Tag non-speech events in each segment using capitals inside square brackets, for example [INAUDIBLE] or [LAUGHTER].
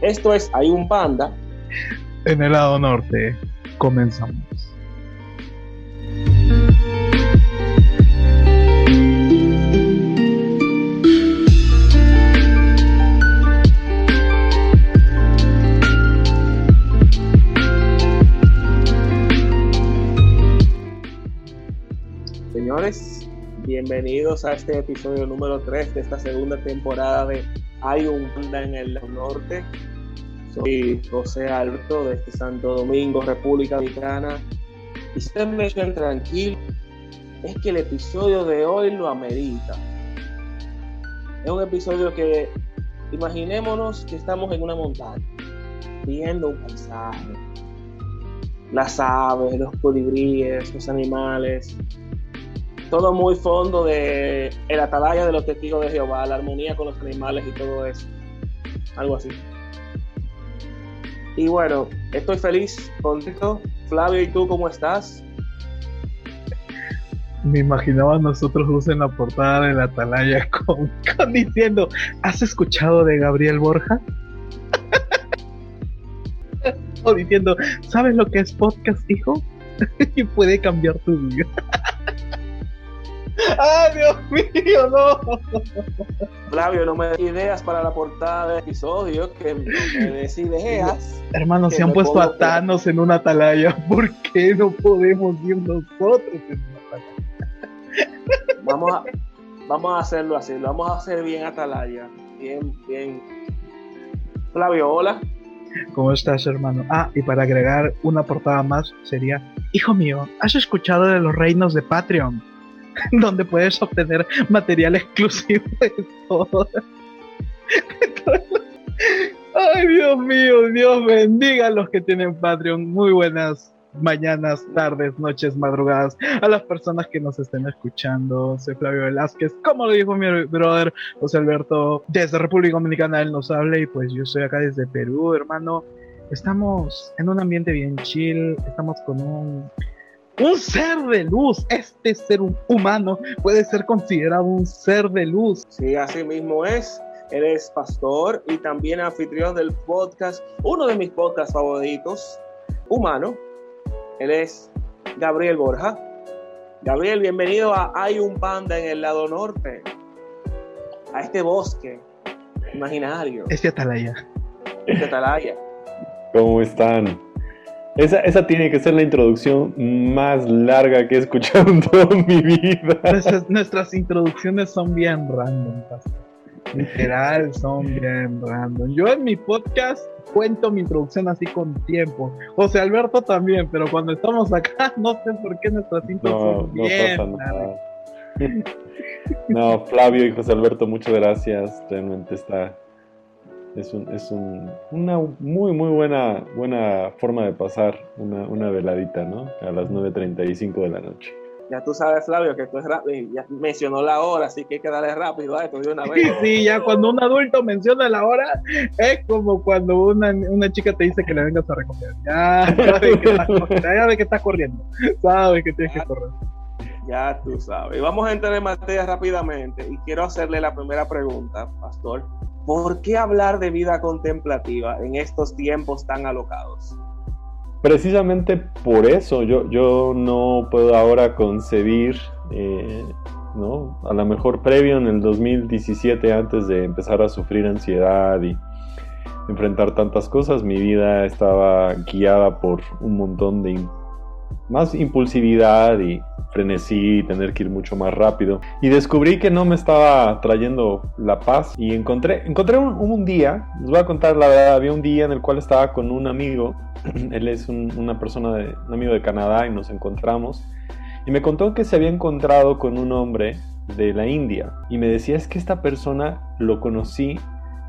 Esto es Hay un panda. En el lado norte, comenzamos. Señores, bienvenidos a este episodio número 3 de esta segunda temporada de Hay un panda en el norte. Soy José Alberto de este Santo Domingo, República Dominicana. Y ustedes me echan tranquilo, es que el episodio de hoy lo amerita. Es un episodio que imaginémonos que estamos en una montaña, viendo un paisaje. Las aves, los colibríes, los animales, todo muy fondo de el atalaya de los testigos de Jehová, la armonía con los animales y todo eso. Algo así. Y bueno, estoy feliz, contento. Flavio, ¿y tú cómo estás? Me imaginaba nosotros dos en la portada de la atalaya [LAUGHS] con, con diciendo, ¿has escuchado de Gabriel Borja? [LAUGHS] o diciendo, ¿sabes lo que es podcast, hijo? [LAUGHS] y puede cambiar tu vida. ¡Ay, Dios mío, no! Flavio, no me des ideas para la portada del episodio, que me des ideas. Hermanos, Que se han puesto a Thanos en una atalaya. [LAUGHS] ¿Por qué no podemos ir nosotros en una atalaya? Vamos a, vamos a hacerlo así, lo vamos a hacer bien atalaya. Bien, bien. Flavio, hola. ¿Cómo estás, hermano? Ah, y para agregar una portada más sería, hijo mío, ¿has escuchado de los reinos de Patreon? [LAUGHS] Donde puedes obtener material exclusivo de todo. Ay, Dios mío, Dios bendiga a los que tienen Patreon. Muy buenas mañanas, tardes, noches, madrugadas, a las personas que nos estén escuchando. Soy Flavio Velázquez, como lo dijo mi brother José Alberto, desde República Dominicana, él nos habla y pues yo estoy acá desde Perú, hermano. Estamos en un ambiente bien chill, estamos con un, un ser de luz. Este ser humano puede ser considerado un ser de luz. Sí, así mismo es. Él es pastor y también anfitrión del podcast, uno de mis podcasts favoritos, Humano. Él es Gabriel Borja. Gabriel, bienvenido a Hay un panda en el lado norte, a este bosque imaginario, Este atalaya. este atalaya. ¿Cómo están? Esa, esa tiene que ser la introducción más larga que he escuchado en toda mi vida. Nuestras, nuestras introducciones son bien random. Literal, son bien random. Yo en mi podcast cuento mi introducción así con tiempo. José Alberto también, pero cuando estamos acá, [LAUGHS] no sé por qué nuestras intros No, pasa nada. [LAUGHS] No, Flavio y José Alberto, muchas gracias. Realmente está. Es, un, es un- una muy, muy buena, buena forma de pasar una, una veladita, ¿no? A las 9.35 de la noche. Ya tú sabes, Flavio, que esto es rápido. Ya mencionó la hora, así que hay que darle rápido a esto de una Sí, vez. [LAUGHS] sí, ya cuando un adulto menciona la hora, es como cuando una, una chica te dice que le vengas a recoger. Ya [LAUGHS] que estás, que estás corriendo, sabe que tienes que correr. Ya tú sabes. Vamos a entrar en materia rápidamente y quiero hacerle la primera pregunta, pastor. ¿Por qué hablar de vida contemplativa en estos tiempos tan alocados? Precisamente por eso yo, yo no puedo ahora concebir, eh, ¿no? A lo mejor previo en el 2017, antes de empezar a sufrir ansiedad y enfrentar tantas cosas, mi vida estaba guiada por un montón de más impulsividad y frenesí, tener que ir mucho más rápido. Y descubrí que no me estaba trayendo la paz y encontré, encontré un, día, les voy a contar la verdad, había un día en el cual estaba con un amigo [CLEARS THROAT] él es un- una persona, un amigo de Canadá y nos encontramos. Y me contó que se había encontrado con un hombre de la India. Y me decía, es que esta persona lo conocí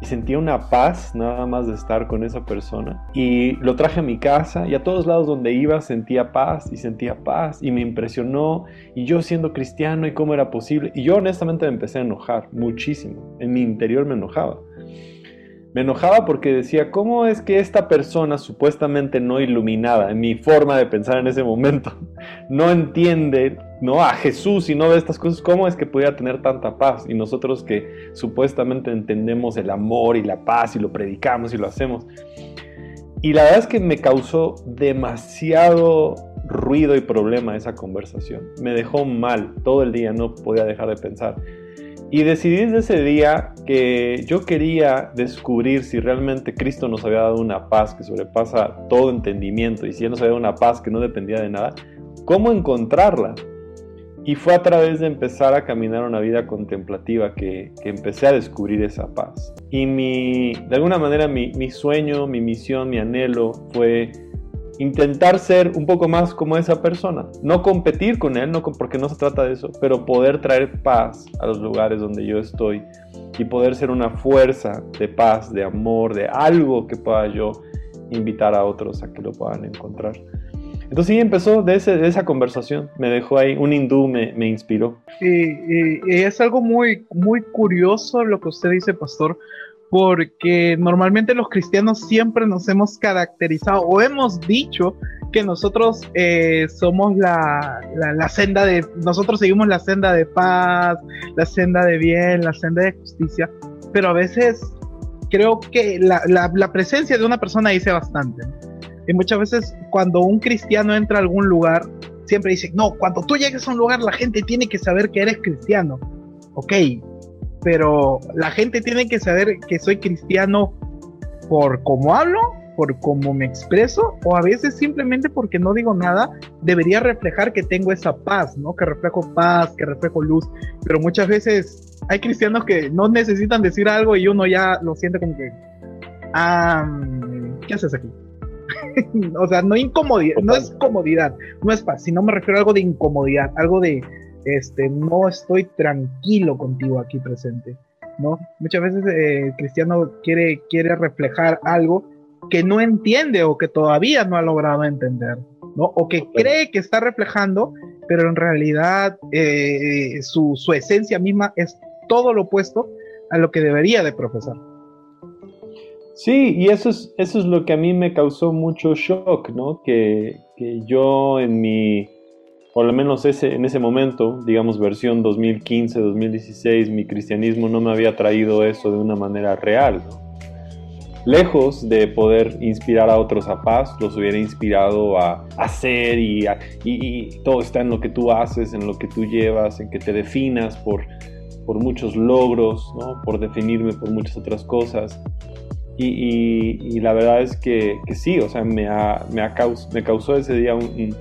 y sentía una paz nada más de estar con esa persona. Y lo traje a mi casa y a todos lados donde iba sentía paz y sentía paz y me impresionó. Y yo siendo cristiano y cómo era posible. Y yo honestamente me empecé a enojar muchísimo. En mi interior me enojaba. Me enojaba porque decía, ¿cómo es que esta persona supuestamente no iluminada, en mi forma de pensar en ese momento, [LAUGHS] no entiende no a Jesús y no ve estas cosas? ¿Cómo es que podía tener tanta paz? Y nosotros que supuestamente entendemos el amor y la paz y lo predicamos y lo hacemos. Y la verdad es que me causó demasiado ruido y problema esa conversación. Me dejó mal todo el día, no podía dejar de pensar. Y decidí desde ese día que yo quería descubrir si realmente Cristo nos había dado una paz que sobrepasa todo entendimiento y si Él nos había dado una paz que no dependía de nada, ¿cómo encontrarla? Y fue a través de empezar a caminar una vida contemplativa que, empecé a descubrir esa paz. Y mi, de alguna manera mi, mi sueño, mi misión, mi anhelo fue intentar ser un poco más como esa persona. No competir con él, no, porque no se trata de eso, pero poder traer paz a los lugares donde yo estoy y poder ser una fuerza de paz, de amor, de algo que pueda yo invitar a otros a que lo puedan encontrar. Entonces sí, empezó de, ese, de esa conversación, me dejó ahí, un hindú me, me inspiró. Y, es algo muy, muy curioso lo que usted dice, pastor, porque normalmente los cristianos siempre nos hemos caracterizado o hemos dicho que nosotros eh, somos la, la, senda de, nosotros seguimos la senda de paz, la senda de bien, la senda de justicia, pero a veces creo que la, la presencia de una persona dice bastante. Y muchas veces cuando un cristiano entra a algún lugar, siempre dice, no, cuando tú llegues a un lugar la gente tiene que saber que eres cristiano. Ok, pero la gente tiene que saber que soy cristiano por cómo hablo, por cómo me expreso, o a veces simplemente porque no digo nada, debería reflejar que tengo esa paz, ¿no? Que reflejo paz, que reflejo luz, pero muchas veces hay cristianos que no necesitan decir algo y uno ya lo siente como que, ah, ¿qué haces aquí? [LAUGHS] o sea, no incomodidad, no es comodidad, no es paz, sino me refiero a algo de incomodidad, algo de, este, no estoy tranquilo contigo aquí presente, ¿no? Muchas veces eh, cristiano quiere, quiere reflejar algo que no entiende o que todavía no ha logrado entender, ¿no? O que cree que está reflejando, pero en realidad eh, su, su esencia misma es todo lo opuesto a lo que debería de profesar. Sí, y eso es, eso es lo que a mí me causó mucho shock, ¿no? Que, yo en mi, por lo menos ese, en ese momento, digamos versión 2015, 2016, mi cristianismo no me había traído eso de una manera real, Lejos de poder inspirar a otros a paz, los hubiera inspirado a hacer y, y, todo está en lo que tú haces, en lo que tú llevas, en que te definas por, por muchos logros, ¿no? por definirme por muchas otras cosas. Y, la verdad es que, sí, o sea, me, me, me causó ese día un,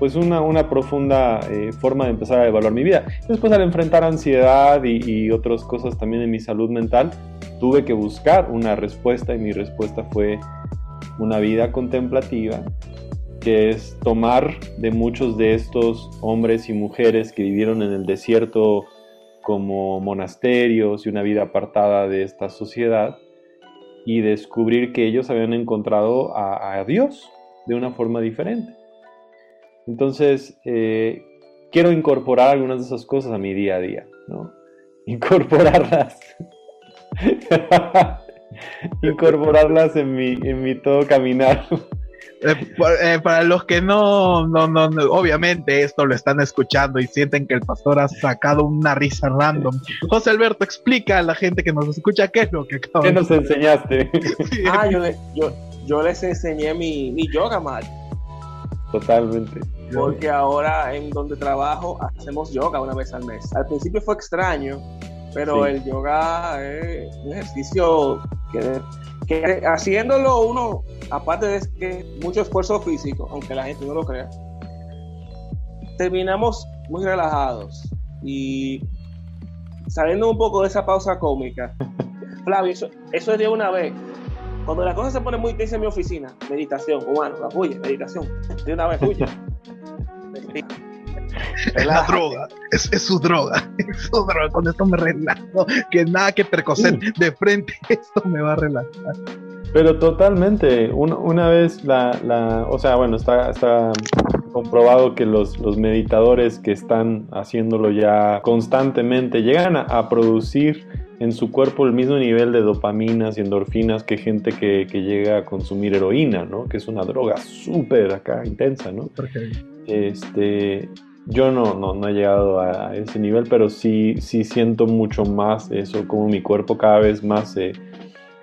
pues una, una profunda eh, forma de empezar a evaluar mi vida. Después al enfrentar ansiedad y, otras cosas también en mi salud mental, tuve que buscar una respuesta y mi respuesta fue una vida contemplativa, que es tomar de muchos de estos hombres y mujeres que vivieron en el desierto como monasterios y una vida apartada de esta sociedad y descubrir que ellos habían encontrado a, Dios de una forma diferente. Entonces, eh, quiero incorporar algunas de esas cosas a mi día a día, ¿no? [LAUGHS] Incorporarlas. [LAUGHS] Incorporarlas en mi, en mi todo caminar. Eh, eh, para los que no, no, no, obviamente esto lo están escuchando y sienten que el pastor ha sacado una risa random. José Alberto, explica a la gente que nos escucha qué es lo que acabas ¿Qué nos enseñaste? ah, yo, yo, yo, les enseñé mi, mi yoga mal Totalmente. Porque ahora en donde trabajo hacemos yoga una vez al mes. Al principio fue extraño, pero el yoga es un ejercicio que haciéndolo uno, aparte de que mucho esfuerzo físico, aunque la gente no lo crea, terminamos muy relajados y saliendo un poco de esa pausa cómica. [LAUGHS] Flavio, eso, eso es de una vez. Cuando la cosa se pone muy tensa en mi oficina, meditación, humano, la huye, meditación, de una vez huye. [LAUGHS] Es la droga, es, su droga, [LAUGHS] es su droga. Con esto me relajo, que nada que percocer de frente, [LAUGHS] esto me va a relajar. Pero totalmente, una, vez la, o sea, bueno, está, está comprobado que los, los, meditadores que están haciéndolo ya constantemente llegan a, producir en su cuerpo el mismo nivel de dopaminas y endorfinas que gente que, que llega a consumir heroína, ¿no? Que es una droga súper acá intensa, ¿no? Este, yo no, no, no, he llegado a ese nivel, pero sí, sí siento mucho más eso, como mi cuerpo cada vez más se,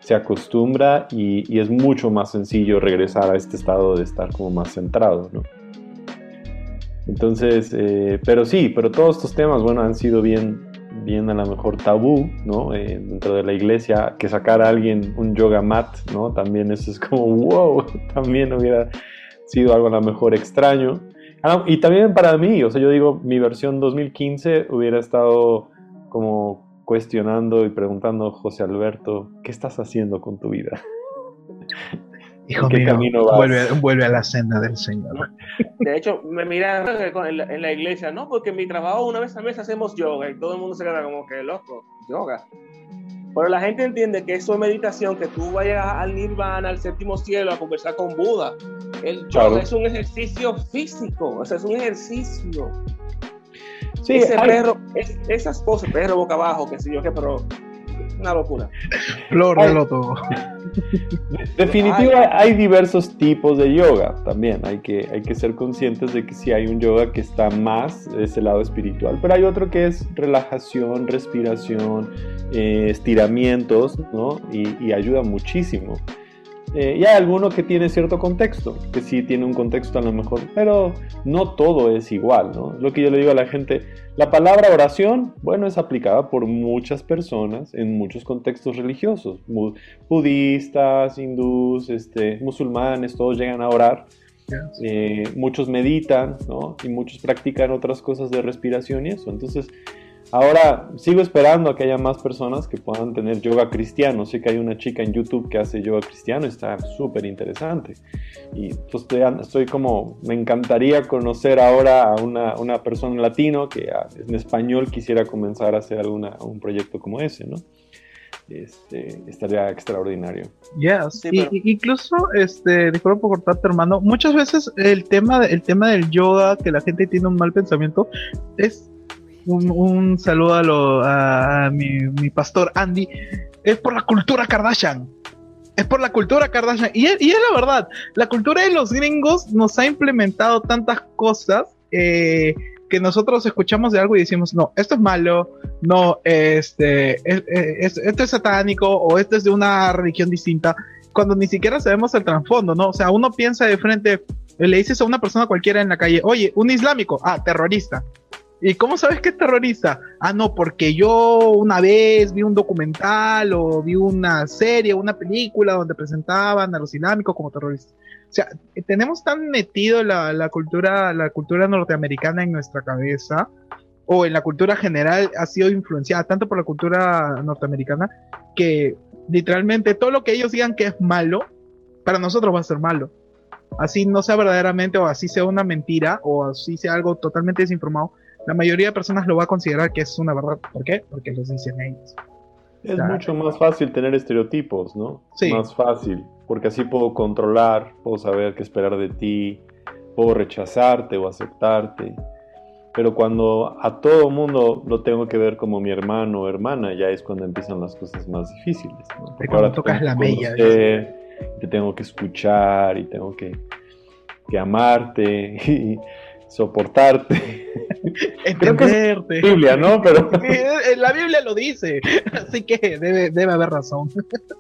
se acostumbra y, es mucho más sencillo regresar a este estado de estar como más centrado, ¿no? Entonces, eh, pero sí, pero todos estos temas, bueno, han sido bien, bien a lo mejor tabú, ¿no? Eh, dentro de la iglesia, que sacar a alguien un yoga mat, ¿no? También eso es como, [LAUGHS] wow, también hubiera sido algo a lo mejor extraño. Ah, y también para mí, o sea, yo digo, mi versión 2015 hubiera estado como cuestionando y preguntando, José Alberto, ¿qué estás haciendo con tu vida? Hijo mío, vuelve, vuelve, a la senda del Señor. De hecho, me miran en la, en la, iglesia, ¿no? Porque en mi trabajo una vez al mes hacemos yoga y todo el mundo se queda como que loco, yoga. Pero la gente entiende que eso es meditación, que tú vayas al nirvana, al séptimo cielo, a conversar con Buda. El yoga es un ejercicio físico, o sea, es un ejercicio. Sí, Ese perro, es, esas poses, perro boca abajo, que sé yo qué, pero una locura. Flor de loto. Definitivamente hay diversos tipos de yoga también. Hay que, hay que ser conscientes de que sí hay un yoga que está más de ese lado espiritual, pero hay otro que es relajación, respiración, eh, estiramientos, ¿no? Y, y ayuda muchísimo. Eh, y hay alguno que tiene cierto contexto, que sí tiene un contexto a lo mejor, pero no todo es igual, ¿no? Lo que yo le digo a la gente, la palabra oración, bueno, es aplicada por muchas personas en muchos contextos religiosos, budistas, hindús, este, musulmanes, todos llegan a orar. Eh, muchos meditan, ¿no? Y muchos practican otras cosas de respiración y eso. Entonces, Ahora sigo esperando a que haya más personas que puedan tener yoga cristiano. Sé que hay una chica en YouTube que hace yoga cristiano, está súper interesante. Y pues estoy, como, me encantaría conocer ahora a una, una persona latino que ah, en español quisiera comenzar a hacer alguna, un proyecto como ese, ¿no? Este, estaría extraordinario. Yes. incluso, este, disculpa por cortarte, hermano. Muchas veces el tema, el tema del yoga, que la gente tiene un mal pensamiento, es un, saludo a, mi, pastor Andy, es por la cultura Kardashian. Es por la cultura Kardashian. Y es, y es la verdad, la cultura de los gringos nos ha implementado tantas cosas eh, que nosotros escuchamos de algo y decimos, no, esto es malo, no, este, esto es satánico o esto es de una religión distinta, cuando ni siquiera sabemos el trasfondo, ¿no? O sea, uno piensa de frente, le dices a una persona cualquiera en la calle, oye, un islámico, ah, terrorista. ¿Y cómo sabes que es terrorista? Ah, no, porque yo una vez vi un documental o vi una serie, una película donde presentaban a los islámicos como terroristas. O sea, tenemos tan metido la, la cultura, la cultura norteamericana en nuestra cabeza, o en la cultura general ha sido influenciada tanto por la cultura norteamericana, que literalmente todo lo que ellos digan que es malo, para nosotros va a ser malo. Así no sea verdaderamente, o así sea una mentira, o así sea algo totalmente desinformado, la mayoría de personas lo va a considerar que es una verdad. ¿Por qué? Porque los dicen ellos. Es mucho más fácil tener estereotipos, ¿no? Sí. Más fácil, porque así puedo controlar, puedo saber qué esperar de ti, puedo rechazarte o aceptarte. Pero cuando a todo mundo lo tengo que ver como mi hermano o hermana, ya es cuando empiezan las cosas más difíciles. ¿no? Porque cuando tocas la bella. Te tengo que escuchar y tengo que, que amarte. [LAUGHS] Y, soportarte. [LAUGHS] Entenderte. Biblia, ¿no? Pero... [LAUGHS] la Biblia lo dice, así que debe, debe haber razón.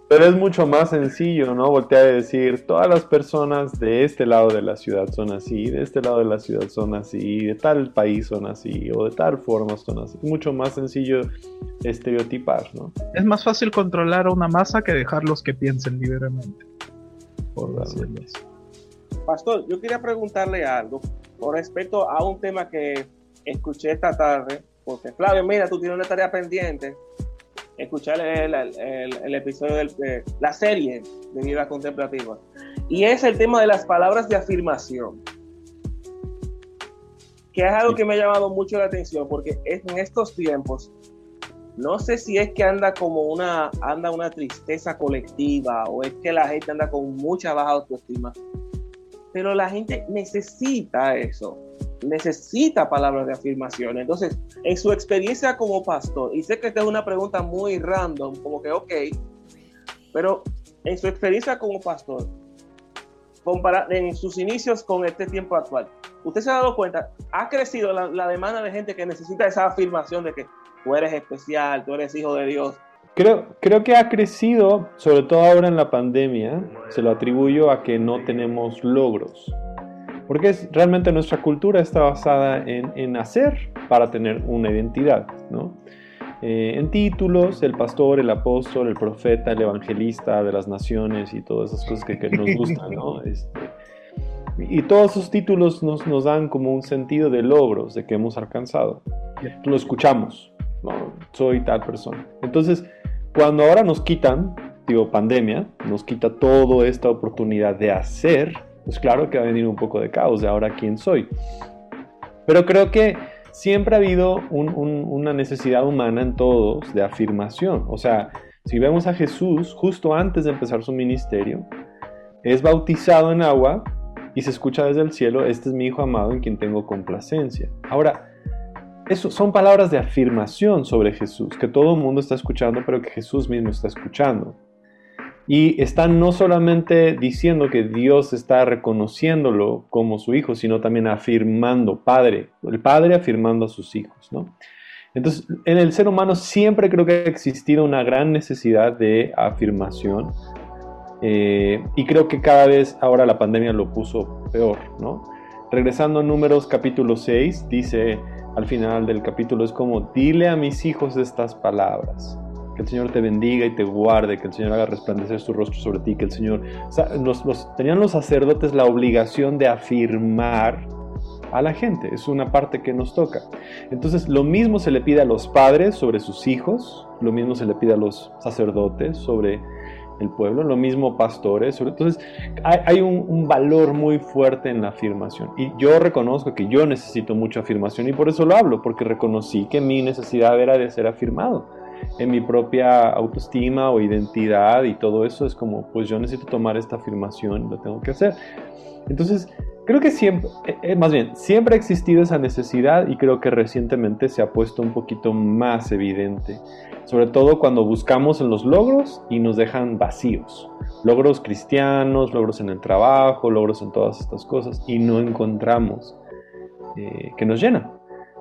Pero es mucho más sencillo, ¿no? Voltear a decir, todas las personas de este lado de la ciudad son así, de este lado de la ciudad son así, de tal país son así, o de tal forma son así. Es mucho más sencillo estereotipar, ¿no? Es más fácil controlar a una masa que dejarlos que piensen libremente. Por Pastor, yo quería preguntarle algo con respecto a un tema que escuché esta tarde, porque Flavio, mira, tú tienes una tarea pendiente, escuchar el, el, episodio de la serie de vida contemplativa, y es el tema de las palabras de afirmación, que es algo que me ha llamado mucho la atención, porque en estos tiempos, no sé si es que anda como una, anda una tristeza colectiva o es que la gente anda con mucha baja autoestima, pero la gente necesita eso. necesita palabras de afirmación. Entonces, en su experiencia como pastor, y sé que esta es una pregunta muy random, como que ok, pero en su experiencia como pastor, en sus inicios con este tiempo actual, usted se ha dado cuenta, ha crecido la, demanda de gente que necesita esa afirmación de que tú eres especial, tú eres hijo de Dios. Creo, creo que ha crecido, sobre todo ahora en la pandemia, se lo atribuyo a que no tenemos logros. Porque es, realmente nuestra cultura está basada en, en hacer para tener una identidad, ¿no? Eh, en títulos, el pastor, el apóstol, el profeta, el evangelista de las naciones y todas esas cosas que, nos gustan, ¿no? [LAUGHS] Este, y todos esos títulos nos, nos, dan como un sentido de logros, de que hemos alcanzado. Lo escuchamos, ¿no? Soy tal persona. Entonces, cuando ahora nos quitan, digo, pandemia, nos quita toda esta oportunidad de hacer, pues claro que va a venir un poco de caos de ahora quién soy. Pero creo que siempre ha habido una necesidad humana en todos de afirmación. O sea, si vemos a Jesús justo antes de empezar su ministerio, es bautizado en agua y se escucha desde el cielo, este es mi Hijo amado en quien tengo complacencia. Ahora, eso son palabras de afirmación sobre Jesús, que todo el mundo está escuchando, pero que Jesús mismo está escuchando. Y están no solamente diciendo que Dios está reconociéndolo como su hijo, sino también afirmando, padre, el padre afirmando a sus hijos, ¿no? Entonces, en el ser humano siempre creo que ha existido una gran necesidad de afirmación eh, y creo que cada vez ahora la pandemia lo puso peor, ¿no? Regresando a números capítulo 6, dice al final del capítulo, es como, dile a mis hijos estas palabras. Que el Señor te bendiga y te guarde, que el Señor haga resplandecer su rostro sobre ti, que el Señor... O sea, tenían los sacerdotes la obligación de afirmar a la gente, es una parte que nos toca. Entonces, lo mismo se le pide a los padres sobre sus hijos, lo mismo se le pide a los sacerdotes sobre el pueblo, lo mismo pastores. Entonces, hay, un, un, valor muy fuerte en la afirmación. Y yo reconozco que yo necesito mucha afirmación y por eso lo hablo, porque reconocí que mi necesidad era de ser afirmado en mi propia autoestima o identidad y todo eso es como, pues yo necesito tomar esta afirmación, lo tengo que hacer. Entonces, creo que siempre, eh, eh, más bien, siempre ha existido esa necesidad y creo que recientemente se ha puesto un poquito más evidente, sobre todo cuando buscamos en los logros y nos dejan vacíos. Logros cristianos, logros en el trabajo, logros en todas estas cosas y no encontramos eh, que nos llenan.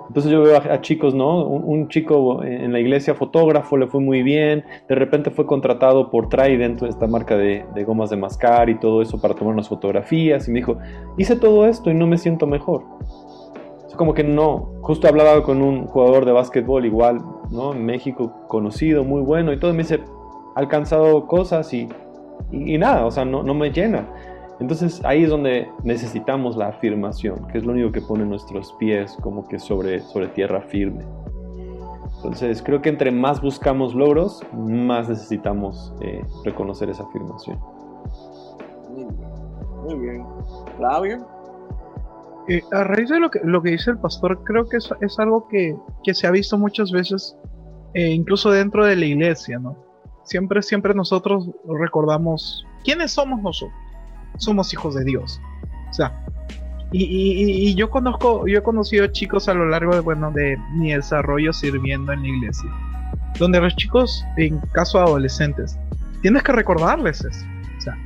Entonces yo veo a, chicos, ¿no? Un, chico en la iglesia fotógrafo le fue muy bien, de repente fue contratado por Trident, esta marca de, gomas de mascar y todo eso para tomar unas fotografías y me dijo, hice todo esto y no me siento mejor. Es como que no, justo hablaba con un jugador de básquetbol igual, ¿no? En México conocido, muy bueno y todo, me dice, alcanzado cosas y, y, nada, o sea, no, no me llena. Entonces ahí es donde necesitamos la afirmación, que es lo único que pone nuestros pies como que sobre, sobre tierra firme. Entonces creo que entre más buscamos logros, más necesitamos eh, reconocer esa afirmación. Muy bien. Flavio. Eh, a raíz de lo que, lo que dice el pastor, creo que es, es algo que, que, se ha visto muchas veces, eh, incluso dentro de la iglesia, ¿no? Siempre, siempre nosotros recordamos quiénes somos nosotros somos hijos de Dios. O sea, y, yo conozco, yo he conocido chicos a lo largo de, bueno, de mi desarrollo sirviendo en la iglesia, donde los chicos, en caso adolescentes, tienes que recordarles eso. O sea,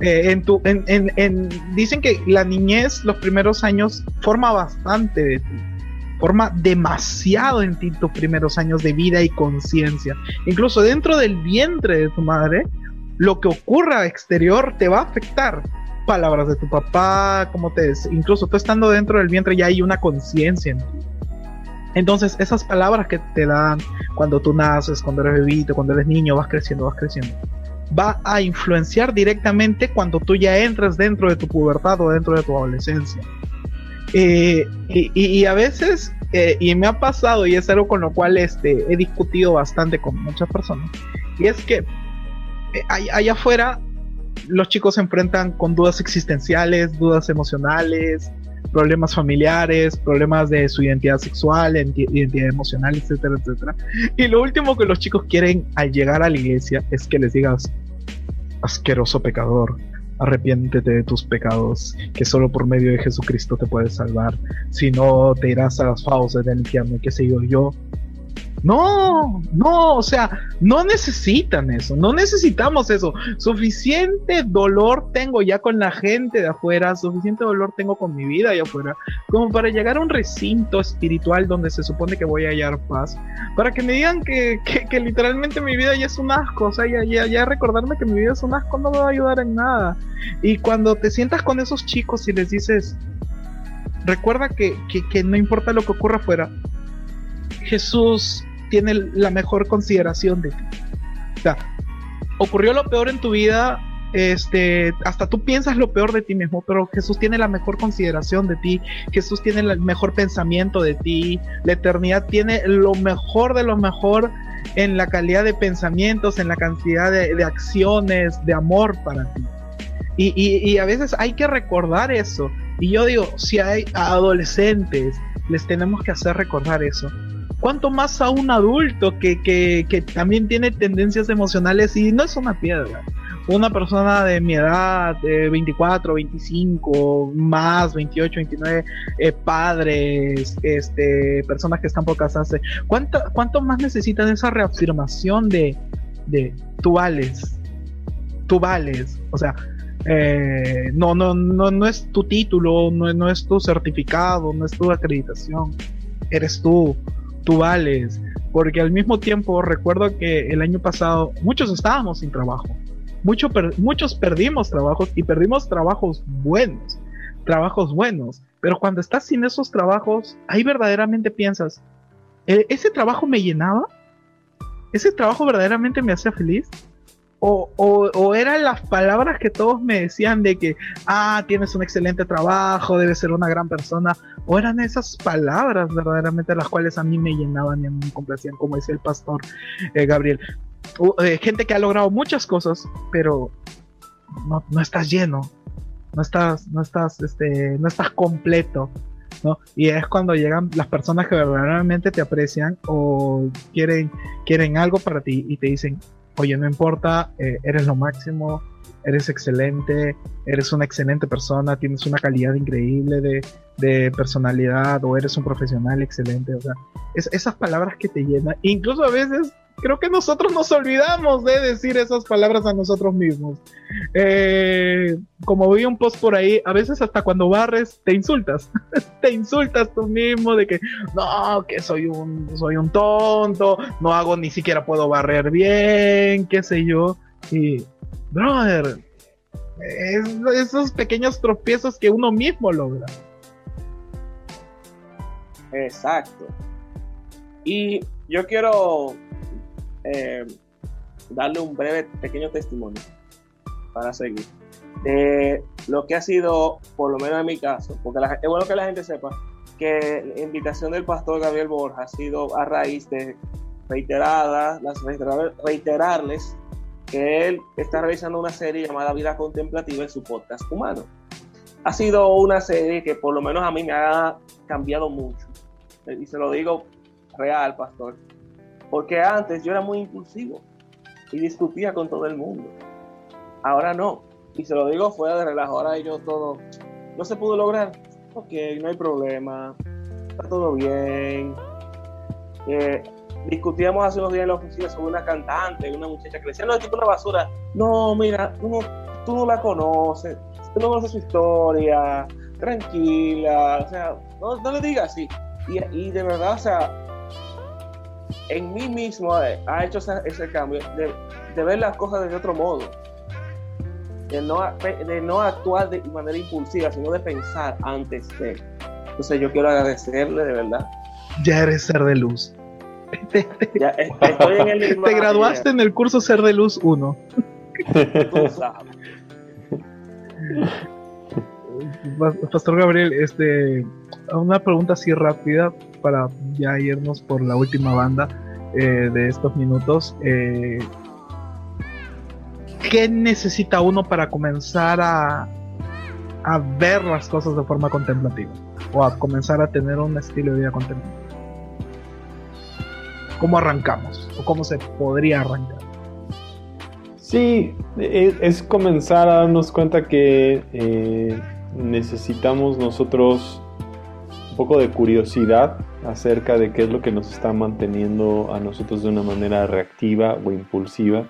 eh, en tu, en, en, dicen que la niñez, los primeros años, forma bastante de ti. Forma demasiado en ti tus primeros años de vida y conciencia. Incluso dentro del vientre de tu madre, lo que ocurra exterior te va a afectar. Palabras de tu papá, como te incluso tú estando dentro del vientre ya hay una conciencia Entonces, esas palabras que te dan cuando tú naces, cuando eres bebito, cuando eres niño, vas creciendo, vas creciendo, va a influenciar directamente cuando tú ya entres dentro de tu pubertad o dentro de tu adolescencia. Eh, y, a veces, eh, y me ha pasado, y es algo con lo cual este, he discutido bastante con muchas personas, y es que allá afuera los chicos se enfrentan con dudas existenciales, dudas emocionales, problemas familiares, problemas de su identidad sexual, identidad emocional, etcétera, etcétera. Y lo último que los chicos quieren al llegar a la iglesia es que les digas, asqueroso pecador, Arrepiéntete de tus pecados, que solo por medio de Jesucristo te puedes salvar. Si no, te irás a las fauces del infierno, qué sé yo. Yo no, no, o sea, no necesitan eso, no necesitamos eso. Suficiente dolor tengo ya con la gente de afuera, suficiente dolor tengo con mi vida allá afuera, como para llegar a un recinto espiritual donde se supone que voy a hallar paz, para que me digan que, que, literalmente mi vida ya es un asco, o sea, ya, ya, ya, recordarme que mi vida es un asco no me va a ayudar en nada. Y cuando te sientas con esos chicos y les dices, recuerda que, que, que no importa lo que ocurra afuera, Jesús tiene la mejor consideración de ti. O ocurrió lo peor en tu vida, este, hasta tú piensas lo peor de ti mismo, pero Jesús tiene la mejor consideración de ti, Jesús tiene el mejor pensamiento de ti, la eternidad tiene lo mejor de lo mejor en la calidad de pensamientos, en la cantidad de, acciones, de amor para ti. Y, y, a veces hay que recordar eso. Y yo digo, si hay adolescentes, les tenemos que hacer recordar eso cuánto más a un adulto que, que, que, también tiene tendencias emocionales y no es una piedra. Una persona de mi edad, de 24, 25, más, 28, 29, eh, padres, este, personas que están por casarse, ¿cuánto, ¿cuánto más necesitan esa reafirmación de, de tú vales? Tú vales. O sea, eh, no, no, no, no es tu título, no, no es tu certificado, no es tu acreditación. Eres tú tú vales, porque al mismo tiempo recuerdo que el año pasado muchos estábamos sin trabajo, muchos perdimos trabajos y perdimos trabajos buenos, trabajos buenos, pero cuando estás sin esos trabajos, ahí verdaderamente piensas, ¿E-, ¿ese trabajo me llenaba? ¿Ese trabajo verdaderamente me hacía feliz? O, o, eran las palabras que todos me decían de que, ah, tienes un excelente trabajo, debes ser una gran persona, o eran esas palabras verdaderamente las cuales a mí me llenaban y a me complacían, como decía el pastor eh, Gabriel. Eh, gente que ha logrado muchas cosas, pero no, no estás lleno, no estás, no estás, este, no estás completo. ¿no? Y es cuando llegan las personas que verdaderamente te aprecian o quieren, quieren algo para ti y te dicen, oye, no importa, eh, eres lo máximo, eres excelente, eres una excelente persona, tienes una calidad increíble de, personalidad o eres un profesional excelente. O sea, es, esas palabras que te llenan, incluso a veces creo que nosotros nos olvidamos de decir esas palabras a nosotros mismos. Eh, como vi un post por ahí, a veces hasta cuando barres te insultas, [LAUGHS] te insultas tú mismo de que no, que soy un, soy un tonto, no hago ni siquiera puedo barrer bien, qué sé yo. Y, brother, esos pequeños tropiezos que uno mismo logra. Exacto. Y yo quiero eh, darle un breve, pequeño testimonio para seguir. De lo que ha sido, por lo menos en mi caso, porque es bueno que la gente sepa que la invitación del pastor Gabriel Borja ha sido a raíz de reiteradas, las reiterarles que él está realizando una serie llamada Vida Contemplativa en su podcast humano. Ha sido una serie que por lo menos a mí me ha cambiado mucho. Y se lo digo real, pastor. Porque antes yo era muy impulsivo y discutía con todo el mundo. Ahora no. Y se lo digo fuera de relajo. Ahora yo todo. No se pudo lograr. Ok, no hay problema. Está todo bien. Eh, discutíamos hace unos días en la oficina sobre una cantante, una muchacha que decía, no, es tipo una basura. No, mira, tú no, la conoces, tú no conoces su historia, tranquila, o sea, no, le digas así. Y, y, de verdad, o sea, en mí mismo ha hecho ese, cambio de, de, ver las cosas de otro modo. De no, de no actuar de manera impulsiva, sino de pensar antes de. Entonces yo quiero agradecerle de verdad. Ya eres ser de luz. [LAUGHS] Ya, [LAUGHS] estoy en el Te graduaste en el curso Ser de Luz 1. Tú sabes. Pastor Gabriel, este, una pregunta así rápida para ya irnos por la última banda eh, de estos minutos. Eh, ¿Qué necesita uno para comenzar a, a ver las cosas de forma contemplativa? O a comenzar a tener un estilo de vida contemplativo. ¿Cómo arrancamos? ¿O cómo se podría arrancar? Sí, e, es, comenzar a darnos cuenta que eh, necesitamos nosotros un poco de curiosidad acerca de qué es lo que nos está manteniendo a nosotros de una manera reactiva o impulsiva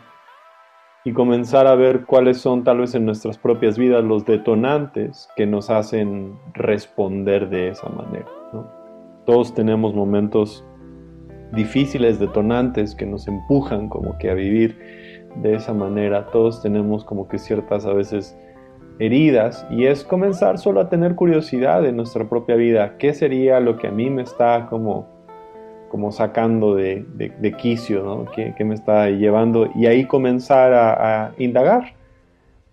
y comenzar a ver cuáles son tal vez en nuestras propias vidas los detonantes que nos hacen responder de esa manera. Todos tenemos momentos difíciles, detonantes que nos empujan como que a vivir de esa manera. Todos tenemos como que ciertas a veces heridas y es comenzar solo a tener curiosidad de nuestra propia vida. ¿Qué sería lo que a mí me está como, como sacando de, quicio? ¿no? ¿Qué, me está llevando? Y ahí comenzar a, indagar.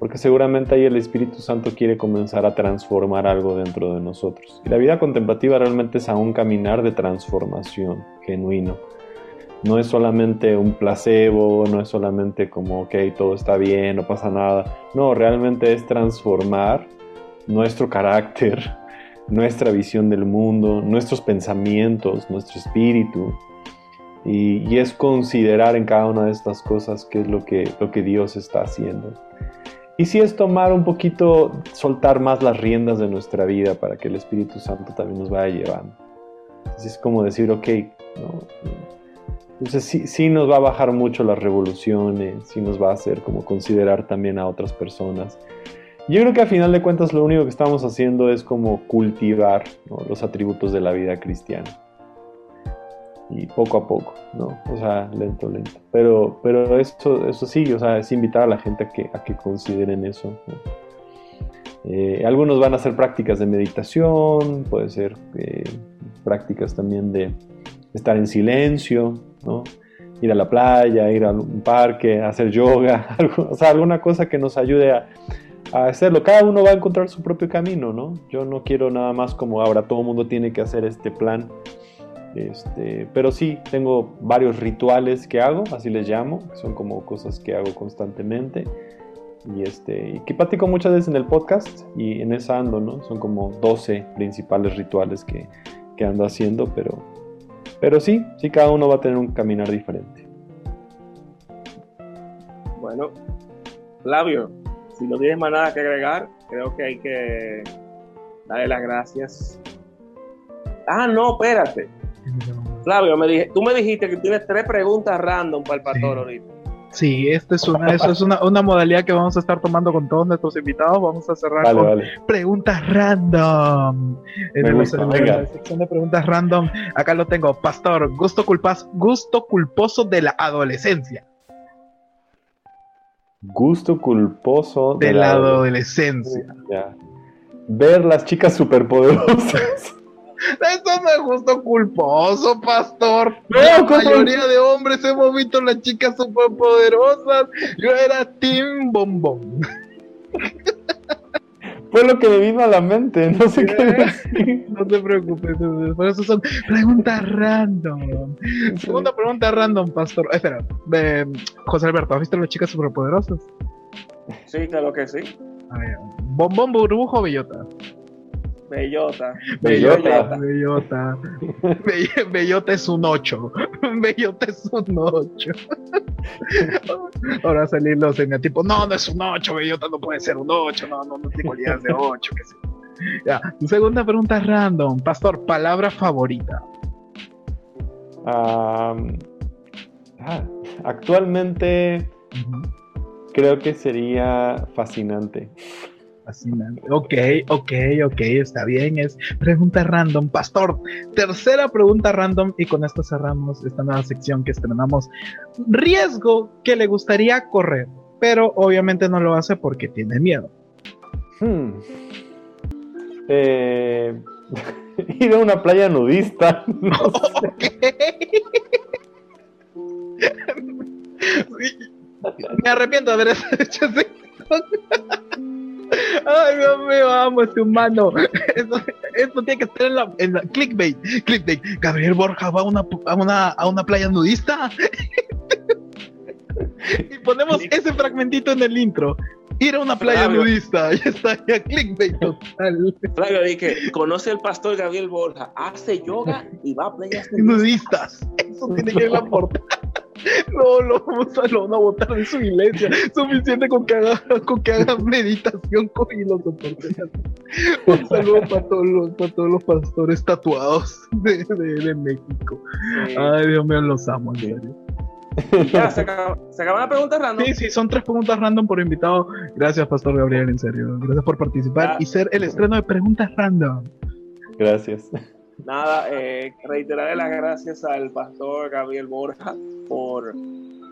Porque seguramente ahí el Espíritu Santo quiere comenzar a transformar algo dentro de nosotros. Y la vida contemplativa realmente es a un caminar de transformación genuino no es solamente un placebo, no es solamente como, ok, todo está bien, no pasa nada. No, realmente es transformar nuestro carácter, [LAUGHS] nuestra visión del mundo, nuestros pensamientos, nuestro espíritu. Y, es considerar en cada una de estas cosas qué es lo que, lo que Dios está haciendo. Y si es tomar un poquito, soltar más las riendas de nuestra vida para que el Espíritu Santo también nos vaya llevando. Así es como decir, ok, ¿no? Entonces sí, sí, nos va a bajar mucho las revoluciones, sí nos va a hacer como considerar también a otras personas. Yo creo que a final de cuentas lo único que estamos haciendo es como cultivar los atributos de la vida cristiana. Y poco a poco, ¿no? O sea, lento, lento. Pero, pero eso, eso sí, o sea, es invitar a la gente a que, a que consideren eso. Eh, algunos van a hacer prácticas de meditación, puede ser eh, prácticas también de estar en silencio, Ir a la playa, ir a un parque, hacer yoga, [LAUGHS] o sea, alguna cosa que nos ayude a, hacerlo. Cada uno va a encontrar su propio camino, ¿no? Yo no quiero nada más como ahora todo el mundo tiene que hacer este plan. Este, pero sí, tengo varios rituales que hago, así les llamo, que son como cosas que hago constantemente. Y, este, que platico muchas veces en el podcast y en esa ando, ¿no? Son como 12 principales rituales que, que ando haciendo, pero pero sí, sí, cada uno va a tener un caminar diferente. Bueno, Flavio, si no tienes más nada que agregar, creo que hay que darle las gracias. Ah, no, espérate. Flavio, me dije, tú me dijiste que tienes tres preguntas random para el pastor ahorita. Sí, esta es una, es una, modalidad que vamos a estar tomando con todos nuestros invitados. Vamos a cerrar con preguntas random. En la, sección de preguntas random, acá lo tengo. Pastor, gusto culpas, gusto culposo de la adolescencia. Gusto culposo de, la, adolescencia. Ver las chicas superpoderosas. Eso no es justo culposo, pastor. la mayoría de hombres hemos visto las chicas superpoderosas. Yo era Tim Bombón. Fue lo que me vino a la mente, no sé qué [LAUGHS] No te preocupes, por eso son preguntas random. Segunda pregunta random, pastor. Eh, espera, José Alberto, ¿has visto las chicas superpoderosas? Sí, claro que sí. ¿Bombón, burbujo o bellota? Bellota. Bellota. Bellota. Bellota. es un 8. Bellota es un 8. [LAUGHS] Ahora salir los tipo, no, no es un 8, Bellota no puede ser un 8, no, no, no tengo cualidades de 8. Ya. Segunda pregunta random. Pastor, palabra favorita. ah, actualmente creo que sería fascinante. Fascinante. Ok, ok, ok, está bien. Es pregunta random. Pastor, tercera pregunta random y con esto cerramos esta nueva sección que estrenamos. Riesgo que le gustaría correr, pero obviamente no lo hace porque tiene miedo. Hmm. Eh, [LAUGHS] ir a una playa nudista. [LAUGHS] [LAUGHS] Me arrepiento de haber hecho así. Ay, Dios mío, amo este humano. Esto, tiene que estar en la, en la clickbait. Clickbait. Gabriel Borja va a una, a una, a una playa nudista. y ponemos ese fragmentito en el intro. Ir a una playa nudista. [LAUGHS] Ya está, ya clickbait total. Flavio, que conoce al pastor Gabriel Borja, hace yoga y va a playas nudistas. Eso tiene que [LAUGHS] ir la portada. [LAUGHS] No, lo vamos a, lo van a votar de su iglesia. Suficiente con que haga, con que haga meditación con y lo soporte. Un saludo para todos los, para todos los pastores tatuados de, de, de México. Sí. Ay, Dios mío, los amo, serio. Ya, se acaba- se acaban las preguntas random. Sí, sí, son tres preguntas random por invitado. Gracias, Pastor Gabriel, en serio. Gracias por participar Ya. y ser el estreno de preguntas random. Gracias. Nada, eh, reiteraré las gracias al pastor Gabriel Borja por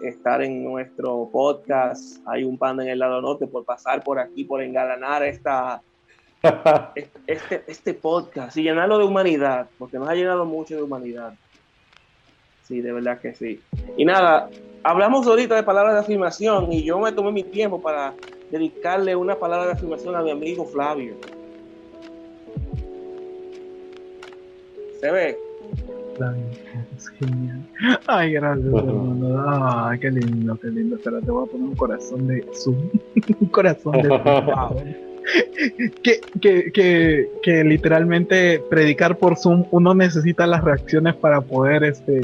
estar en nuestro podcast. Hay un panda en el lado norte por pasar por aquí, por engalanar esta, [LAUGHS] este, este podcast y llenarlo de humanidad, porque nos ha llenado mucho de humanidad. Sí, de verdad que sí. Y nada, hablamos ahorita de palabras de afirmación y yo me tomé mi tiempo para dedicarle una palabra de afirmación a mi amigo Flavio. Se ve. Es genial. Ay, gracias, hermano. Ay, qué lindo, qué lindo. Espera, te voy a poner un corazón de Zoom. [LAUGHS] un corazón de Zoom. [LAUGHS] que, que, que, que literalmente predicar por Zoom uno necesita las reacciones para poder este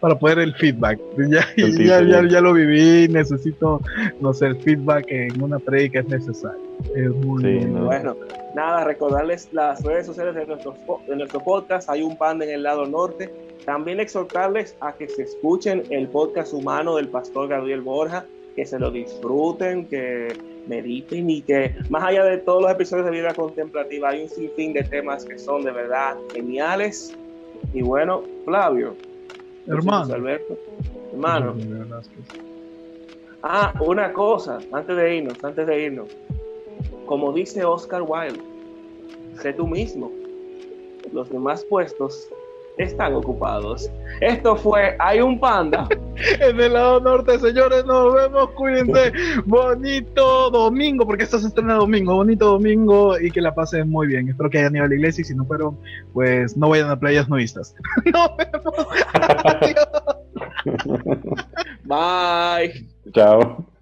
para poder el feedback ya, El ya, feedback. ya, ya lo viví necesito no sé el feedback en una predica es necesario es muy Sí, no. Bueno, nada, recordarles las redes sociales de nuestro, de nuestro podcast. Hay un panda en el lado norte. También exhortarles a que se escuchen el podcast humano del pastor Gabriel Borja, que se lo disfruten, que mediten y que más allá de todos los episodios de vida contemplativa hay un sinfín de temas que son de verdad geniales. Y bueno, Flavio, hermano Alberto, hermano. Ah, una cosa, antes de irnos, antes de irnos. Como dice Oscar Wilde, sé tú mismo. Los demás puestos están ocupados. Esto fue Hay un panda. [LAUGHS] en el lado norte, señores, nos vemos, cuídense, bonito domingo, porque esto se estrena domingo, bonito domingo y que la pasen muy bien. Espero que hayan ido a la iglesia y si no fueron, pues no vayan a playas nudistas. [LAUGHS] Nos vemos. Adiós. [LAUGHS] Bye. Chao.